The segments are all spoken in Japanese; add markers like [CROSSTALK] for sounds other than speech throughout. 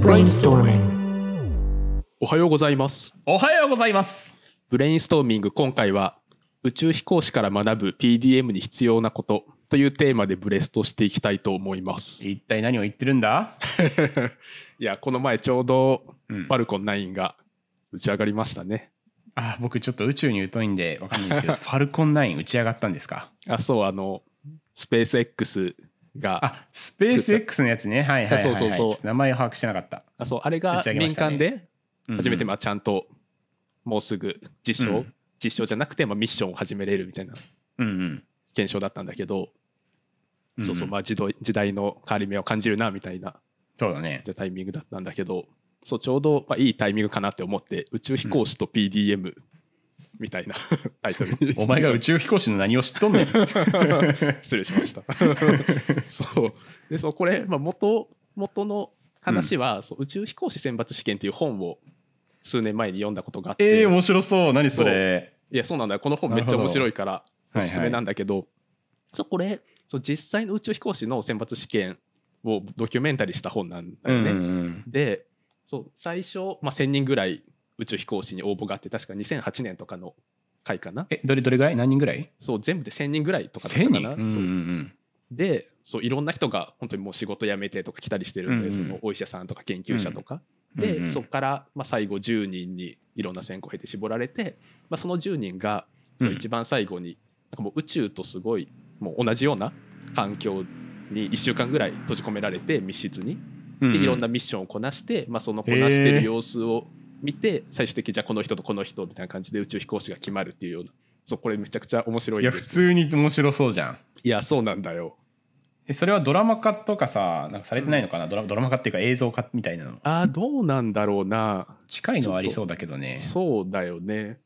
Brainstorming. おはようございます。おはようございます。ブレインストーミング今回は宇宙飛行士から学ぶ PDM に必要なことというテーマでブレストしていきたいと思います。一体何を言ってるんだ？[LAUGHS] いやこの前ちょうどうん。ファルコン9が打ち上がりましたね、あ、僕ちょっと宇宙に疎いんでわかんないんですけど、[LAUGHS] ファルコン9打ち上がったんですか？あそうあのスペース X がああ、スペース X のやつね。はいはいはい、はい。そうそうそう名前を把握してなかった。そうあれが民間で初めてうんまあちゃんともうすぐ実証、うん実証じゃなくてまあミッションを始めれるみたいなうんうん。現象だったんだけど、うんそうそうまあ時代時代の変わり目を感じるなみたいなそうだね。タイミングだったんだけどそうちょうど、まあ、いいタイミングかなって思って宇宙飛行士と PDM みたいな [LAUGHS] タイトル。に [LAUGHS] お前が宇宙飛行士の何を知っとんねん。[LAUGHS] 失礼しました。そう。でそうこれ、まあ、元元の話は、そう宇宙飛行士選抜試験っていう本を数年前に読んだことがあって、えー、面白そう。何それ。いやそうなんだ。よこの本めっちゃ面白いからおすすめなんだけど、そうこれそう実際の宇宙飛行士の選抜試験をドキュメンタリーした本なんだよね。うんうんでそう最初、まあ、1,000人ぐらい宇宙飛行士に応募があって確か2008年とかの回かな。え、どれどれぐらい？何人ぐらい？そう全部で1,000人ぐらいとかだった ?1000 かな。人？うんうんそう。うん。でそういろんな人が本当にもう仕事辞めてとか来たりしてるんで、うんうん。そのお医者さんとか研究者とか、うん。うんでそこから、まあ、最後10人にいろんな選考を経て絞られて、まあ、その10人がそううん。一番最後に、なんかもう宇宙とすごいもう同じような環境に1週間ぐらい閉じ込められて密室に。うんうん。でいろんなミッションをこなして、まあ、そのこなしてる様子を見て最終的にじゃあこの人とこの人みたいな感じで宇宙飛行士が決まるっていうような。そうこれめちゃくちゃ面白いいや、普通に面白そうじゃん。いやそうなんだよ。えそれはドラマ化とかさ、なんかされてないのかな、ドラドラマ化っていうか映像化みたいなの。あーどうなんだろうな。近いのはありそうだけどね。そうだよね。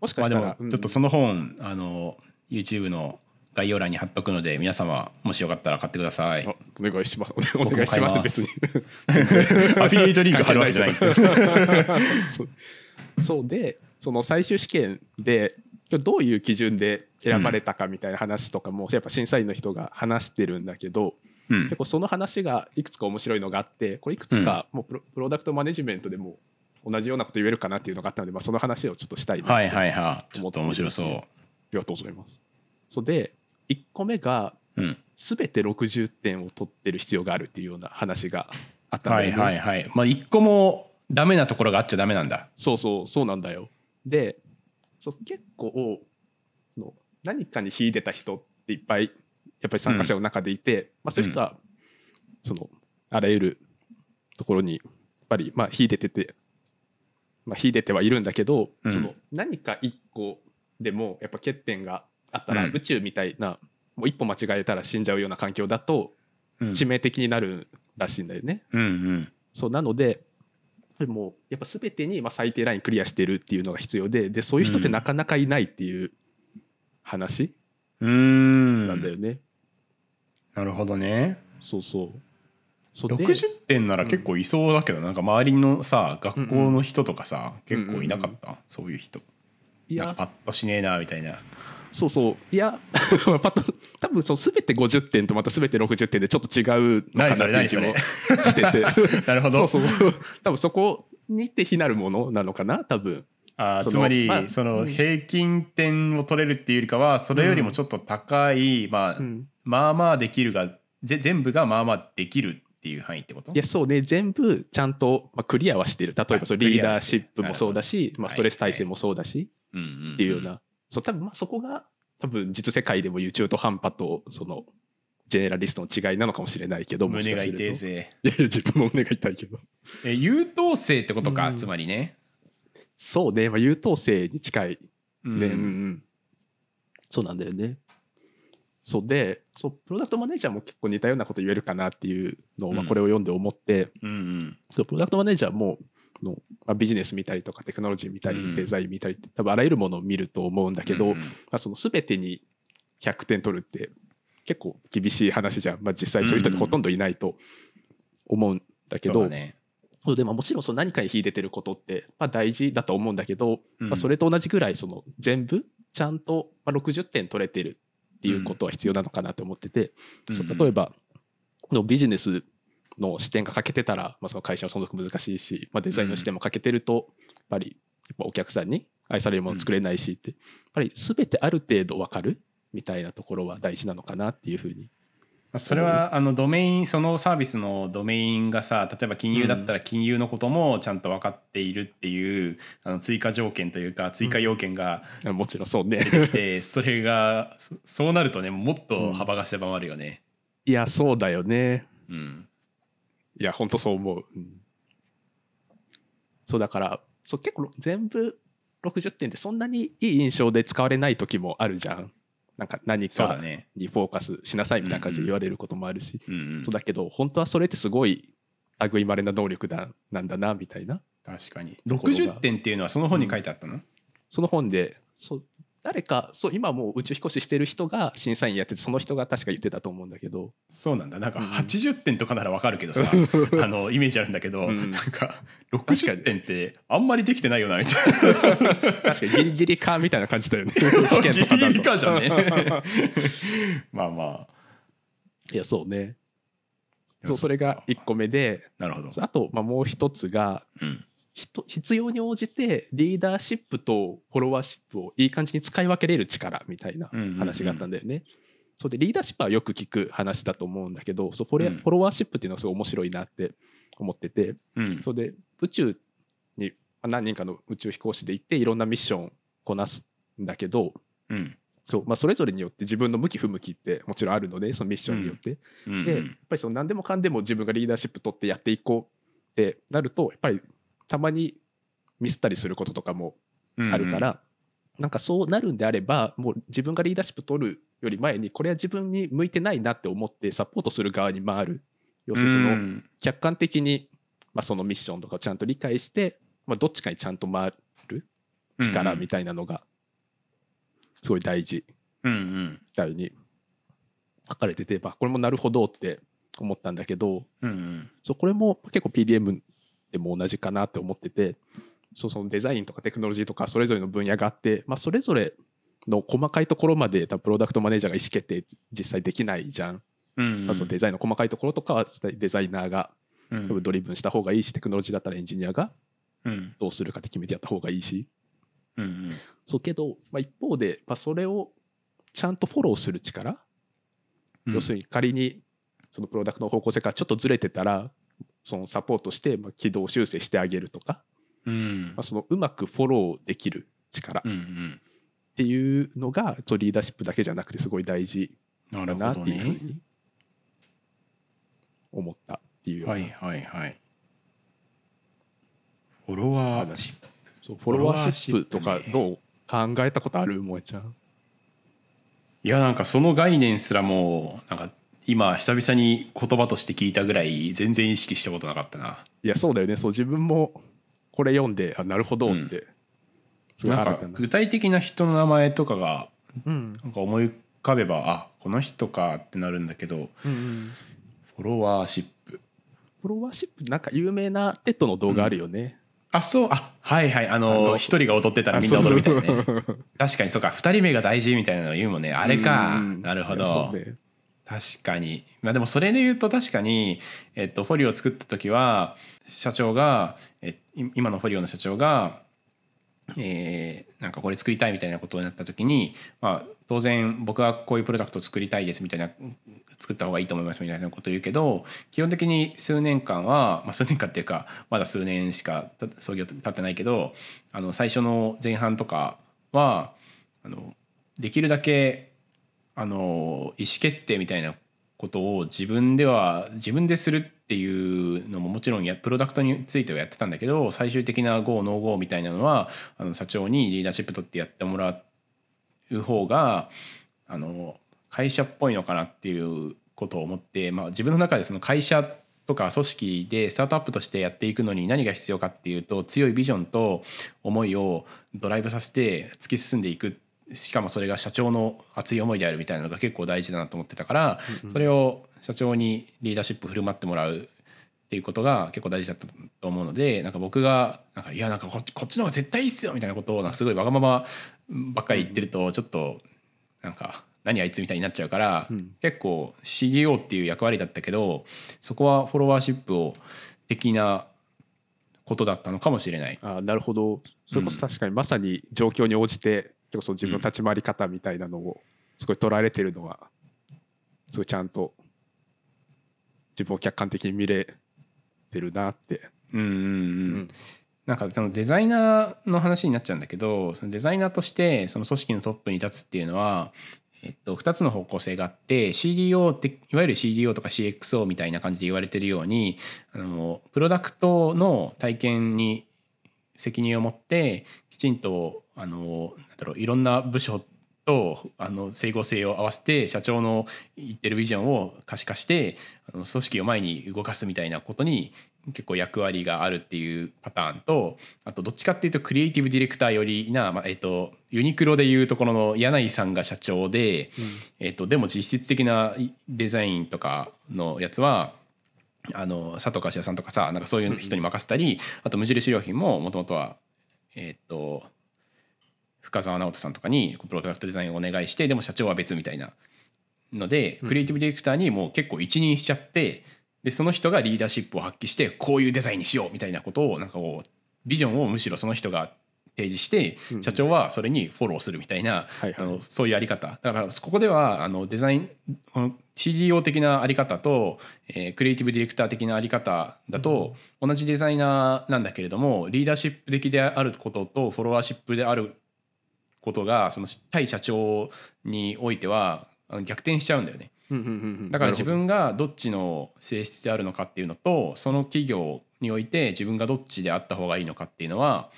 もしかまあでしたら、もちょっとその本、あの YouTube の概要欄に貼っとくので皆様もしよかったら買ってください。あお願いします。おも願いします。別に。アフィリエイトリンク貼るわけじゃない。[LAUGHS] そう。でその最終試験でどういう基準で選ばれたかみたいな話とかも、やっぱ審査員の人が話してるんだけど、うん。結構その話がいくつか面白いのがあってこれいくつかもうプロダクトマネジメントでも同じようなこと言えるかなっていうのがあったので、まあ、その話をちょっとしたいなはいはいはい。ちょっと面白そありがとうございます。そうで1個目がう。うん。全て60点を取ってる必要があるっていうような話があったんだはよね。いはいはい。まあ一個もダメなところがあっちゃダメなんだ。そうそうそうなんだよ。でそう結構の何かに秀でた人っていっぱいやっぱり参加者の中でいて、まあ、そういう人は、そのあらゆるところにやっぱりまあ秀でてて、まあ、秀でてはいるんだけど、うんその何か一個でもやっぱ欠点があったら、うん宇宙みたいなもう一歩間違えたら死んじゃうような環境だとうん致命的になるらしいんだよね。うんうん。そうなのででもやっぱ全てにまあ最低ラインクリアしてるっていうのが必要ででそういう人ってなかなかいないっていう話。なんだよね。なるほどね。そうそう。そうで60点なら結構いそうだけど、なんか周りのさ学校の人とかさ、結構いなかった、そういう人いやなんかパッとしねえなみたいなそうそう。いやパッと多分そう全て50点とまた全て60点でちょっと違うのかなっていう気もしてて。[LAUGHS] なるほど。そうそう。多分そこにって非なるものなのかな多分。あーつまり、まあその平均点を取れるっていうよりかはそれよりもちょっと高い、まあ、うん。まあまあできるがぜ全部がまあまあできるっていう範囲ってこと？いやそうね。全部ちゃんと、まあ、クリアはしてる。例えばあそうリーダーシップもそうだし、まあ、ストレス耐性もそうだし、うんうん。っていうような、そう多分まあそこが多分実世界でも言う中途半端とそのジェネラリストの違いなのかもしれないけど胸が痛いぜ。いやいや自分も胸が痛いけど。え優等生ってことか、うん。つまりね、そうね、まあ、優等生に近いうん。ね、うんうん。そうなんだよね。そうでそうプロダクトマネージャーも結構似たようなこと言えるかなっていうのを、まあ、うん。これを読んで思って、うんうん。そうプロダクトマネージャーもの、まあ、ビジネス見たりとかテクノロジー見たりうん。デザイン見たりって多分あらゆるものを見ると思うんだけど、まあ、その全てに100点取るって結構厳しい話じゃん、まあ、実際そういう人ってほとんどいないと思うんだけど、そうでまあもちろんその何かに秀でてることってまあ大事だと思うんだけど、うん。まあ、それと同じぐらいその全部ちゃんとまあ60点取れてるっていうことは必要なのかなと思ってて、そう例えばのビジネスの視点が欠けてたら、まあ、その会社の存続難しいし、まあ、デザインの視点も欠けてるとやっぱりやっぱお客さんに愛されるもの作れないしって、やっぱり全てある程度分かるみたいなところは大事なのかなっていうふうに。まあそれはあのドメインそのサービスのドメインがさ例えば金融だったら金融のこともちゃんと分かっているっていうあの追加条件というか追加要件がもちろんそうね。出てきてそれがそそうなるとねもっと幅が狭まるよね。いやそうだよね。うんいや本当そう思う、うん。そうだからそう結構全部60点ってそんなにいい印象で使われない時もあるじゃん。なんか何か。にフォーカスしなさいみたいな感じで言われることもあるし、うんうんそうだけど本当はそれってすごい類いまれな能力だなんだなみたいな。確かに。ところが60点っていうのはその本に書いてあったの、その本でそう誰かそう今もう宇宙飛行士してる人が審査員やっててその人が確か言ってたと思うんだけど。そうなんだ。なんかうん。80点とかならわかるけどさ、[LAUGHS] あのイメージあるんだけど、うん。なんか確か60に点ってあんまりできてないよなみたいな。確かに。[LAUGHS] ギリギリかみたいな感じだよね。[LAUGHS] 試験とかだと。ギリギリかじゃねまあまあ。いやそうね。そうそれが1個目でなるほど、あと、まあ、もう一つがうん必要に応じてリーダーシップとフォロワーシップをいい感じに使い分けれる力みたいな話があったんだよね。そうでリーダーシップはよく聞く話だと思うんだけどそうフォレうん。フォロワーシップっていうのはすごい面白いなって思っててうん。そうで宇宙にまあ何人かの宇宙飛行士で行っていろんなミッションをこなすんだけどうん。そう、まあ、それぞれによって自分の向き不向きってもちろんあるのでそのミッションによって。うんでやっぱりその何でもかんでも自分がリーダーシップ取ってやっていこうってなるとやっぱりたまにミスったりすることとかもあるから、なんかそうなるんであればもう自分がリーダーシップ取るより前にこれは自分に向いてないなって思ってサポートする側に回る。要するにそのうん。客観的に、まあ、そのミッションとかをちゃんと理解して、まあ、どっちかにちゃんと回る？力みたいなのがすごい大事。うんうん。みたいに書かれてて、まあ、これもなるほどって思ったんだけどうんうん。そうこれも結構 PDM でも同じかなって思っててそうそのデザインとかテクノロジーとかそれぞれの分野があって、まあ、それぞれの細かいところまで多分プロダクトマネージャーが意思決定実際できないじゃん、うんまあ、そのデザインの細かいところとかはデザイナーがうん。多分ドリブンした方がいいしテクノロジーだったらエンジニアがうん。どうするかって決めてやった方がいいし。うんうん。そうけど、まあ、一方で、まあ、それをちゃんとフォローする力、うん。要するに仮にそのプロダクトの方向性からちょっとずれてたらそのサポートしてまあ軌道修正してあげるとか、うん。まあ、そのうまくフォローできる力っうんうん。ていうのがちょリーダーシップだけじゃなくてすごい大事だなっていうふうに思ったっていうようなはいはいはい。フォロワー。話。そうフォロワーシップとかどう考えたことある？萌えちゃん。いやなんかその概念すらもなんか今久々に言葉として聞いたぐらい全然意識したことなかったな。いやそうだよね。そう自分もこれ読んであなるほどって、すごいなんか具体的な人の名前とかがうん。なんか思い浮かべばあこの人かってなるんだけどうんうん。フォロワーシップ。フォロワーシップなんか有名な TEDの動画あるよね、あそうあはいはい。ああのの一人が踊ってたらあみんな踊るみたいなね。確かにそうか。二人目が大事みたいなの言うもんね。あれか。うんなるほど。ね確かに。まあでもそれで言うと確かに、えっと、フォリオを作った時は社長がえ今のフォリオの社長が、えーなんかこれ作りたいみたいなことになった時に、まあ、当然僕はこういうプロダクトを作りたいですみたいな作った方がいいと思いますみたいなことを言うけど基本的に数年間は、まあ、数年間っていうかまだ数年しか創業経ってないけどあの最初の前半とかはあのできるだけあの意思決定みたいなことを自分では自分でするっていうのももちろんやプロダクトについてはやってたんだけど最終的な GO ノー GO みたいなのはあの社長にリーダーシップ取ってやってもらう方があの会社っぽいのかなっていうことを思って、まあ、自分の中でその会社とか組織でスタートアップとしてやっていくのに何が必要かっていうと強いビジョンと思いをドライブさせて突き進んでいくってしかもそれが社長の熱い思いであるみたいなのが結構大事だなと思ってたから、それを社長にリーダーシップ振る舞ってもらうっていうことが結構大事だったと思うのでなんか僕がなんかいやなんかこっちこっちの方が絶対いいっすよみたいなことをなんかすごいわがままばっかり言ってるとちょっとなんか何あいつみたいになっちゃうから、うん。結構 CDO っていう役割だったけどそこはフォロワーシップを的なことだったのかもしれない。あーなるほど。それこそ確かにまさに状況に応じて結構その自分の立ち回り方みたいなのをすごい捉えれてるのがすごいちゃんと自分を客観的に見れてるなって、うんうんうん。うん。なんかそのデザイナーの話になっちゃうんだけどそのデザイナーとしてその組織のトップに立つっていうのは、えっと、2つの方向性があって CDO っていわゆる CDO とか CXO みたいな感じで言われてるようにあのプロダクトの体験に責任を持ってきちんとあのなんだろういろんな部署とあの整合性を合わせて社長の言ってるビジョンを可視化してあの組織を前に動かすみたいなことに結構役割があるっていうパターンとあとどっちかっていうとクリエイティブディレクターよりな、まあえっとユニクロでいうところの柳井さんが社長で、えっとでも実質的なデザインとかのやつはあの佐藤柏さんとかさなんかそういう人に任せたり、あと無印良品ももともとはえっと深澤直人さんとかにプロダクトデザインをお願いしてでも社長は別みたいな。のでうん。クリエイティブディレクターにもう結構一任しちゃってでその人がリーダーシップを発揮してこういうデザインにしようみたいなことをなんかこうビジョンをむしろその人が提示してうん社長はそれにフォローするみたいなはいはい。あのそういうやり方。だからここではあのデザインこの CDO 的なあり方と、えークリエイティブディレクター的なあり方だと、同じデザイナーなんだけれどもリーダーシップ的であることとフォロワーシップであることがその対社長においては逆転しちゃうんだよね。だから自分がどっちの性質であるのかっていうのとその企業において自分がどっちであった方がいいのかっていうのは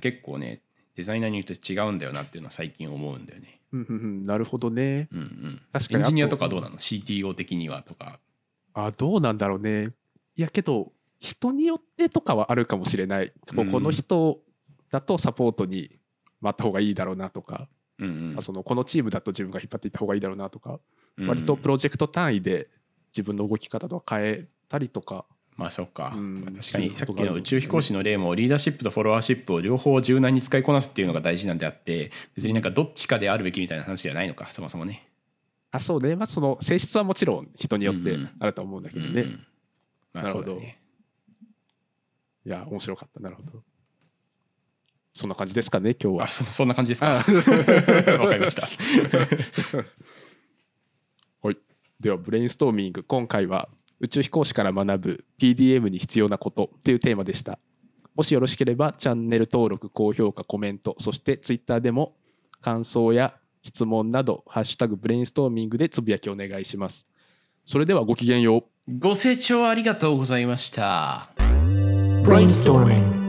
結構ねデザイナーによって違うんだよなっていうのは最近思うんだよね。うんうんうん。なるほどね。うんうん、確かにエンジニアあととかどうなの ?CTO 的にはとか。あどうなんだろうね。いやけど人によってとかはあるかもしれない。この人だとサポートに回った方がいいだろうなとか、うんうん。あそのこのチームだと自分が引っ張っていった方がいいだろうなとか、うん割とプロジェクト単位で自分の動き方とか変えたりとか。まあそっか、うん。確かにさっきの宇宙飛行士の例もリーダーシップとフォロワーシップを両方柔軟に使いこなすっていうのが大事なんであって別になんかどっちかであるべきみたいな話じゃないのかそもそもね。あそうね。まあその性質はもちろん人によってあると思うんだけどね、うんうん。まあなるほど。いや面白かった。なるほど。そんな感じですかね今日は。あそそんな感じですか？あ。[LAUGHS] わかりました。はい、ではブレインストーミング今回は宇宙飛行士から学ぶ PDM に必要なことというテーマでしたもしよろしければチャンネル登録高評価コメントそして Twitter でも感想や質問など「ハッシュタグブレインストーミング」でつぶやきお願いしますそれではごきげんようご清聴ありがとうございました。Brainstorming.